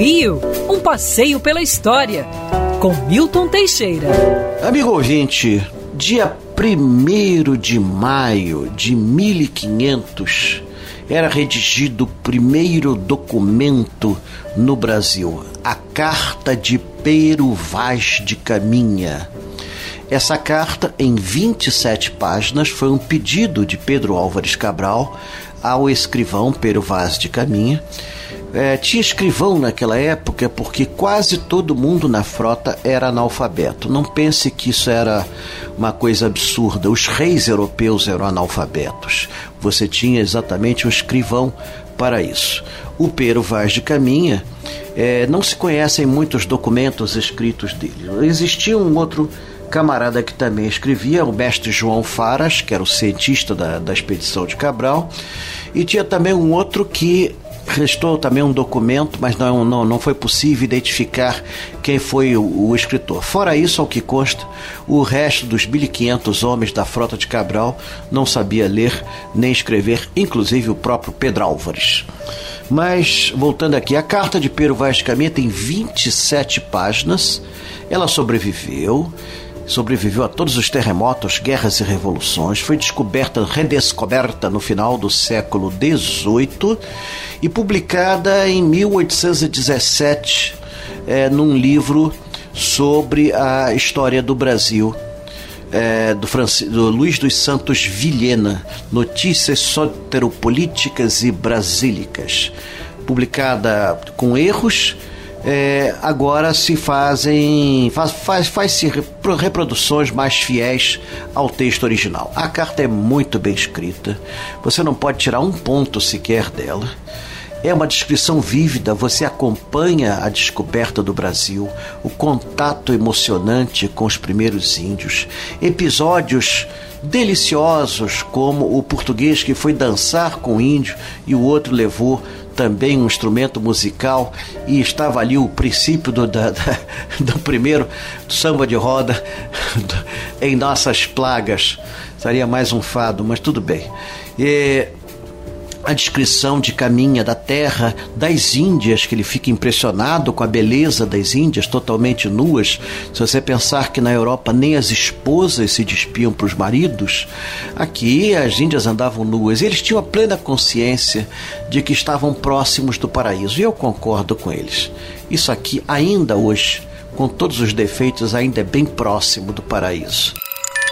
Rio, um passeio pela história, com Milton Teixeira. Amigo ouvinte, dia 1 de maio de 1500 era redigido o primeiro documento no Brasil, a Carta de Pero Vaz de Caminha. Essa carta, em 27 páginas, foi um pedido de Pedro Álvares Cabral ao escrivão Pero Vaz de Caminha é, tinha escrivão naquela época porque quase todo mundo na frota era analfabeto. Não pense que isso era uma coisa absurda. Os reis europeus eram analfabetos. Você tinha exatamente um escrivão para isso. O Pero Vaz de Caminha, é, não se conhecem muitos documentos escritos dele. Existia um outro camarada que também escrevia, o mestre João Faras, que era o cientista da, da expedição de Cabral, e tinha também um outro que Restou também um documento, mas não, não, não foi possível identificar quem foi o, o escritor. Fora isso, ao que consta, o resto dos 1.500 homens da frota de Cabral não sabia ler nem escrever, inclusive o próprio Pedro Álvares. Mas, voltando aqui, a carta de Pero Vaz Caminha tem 27 páginas, ela sobreviveu sobreviveu a todos os terremotos, guerras e revoluções, foi descoberta, redescoberta no final do século XVIII e publicada em 1817 é, num livro sobre a história do Brasil. É, do, do Luiz dos Santos Vilhena, Notícias Soteropolíticas e Brasílicas, publicada com erros, é, agora se fazem faz, faz, faz -se reproduções mais fiéis ao texto original. A carta é muito bem escrita, você não pode tirar um ponto sequer dela. É uma descrição vívida, você acompanha a descoberta do Brasil, o contato emocionante com os primeiros índios, episódios deliciosos, como o português que foi dançar com o índio e o outro levou também um instrumento musical e estava ali o princípio do, da, da, do primeiro samba de roda em nossas plagas. Seria mais um fado, mas tudo bem. E, a descrição de caminha da terra das Índias, que ele fica impressionado com a beleza das Índias, totalmente nuas. Se você pensar que na Europa nem as esposas se despiam para os maridos, aqui as Índias andavam nuas. Eles tinham a plena consciência de que estavam próximos do paraíso. E eu concordo com eles. Isso aqui, ainda hoje, com todos os defeitos, ainda é bem próximo do paraíso.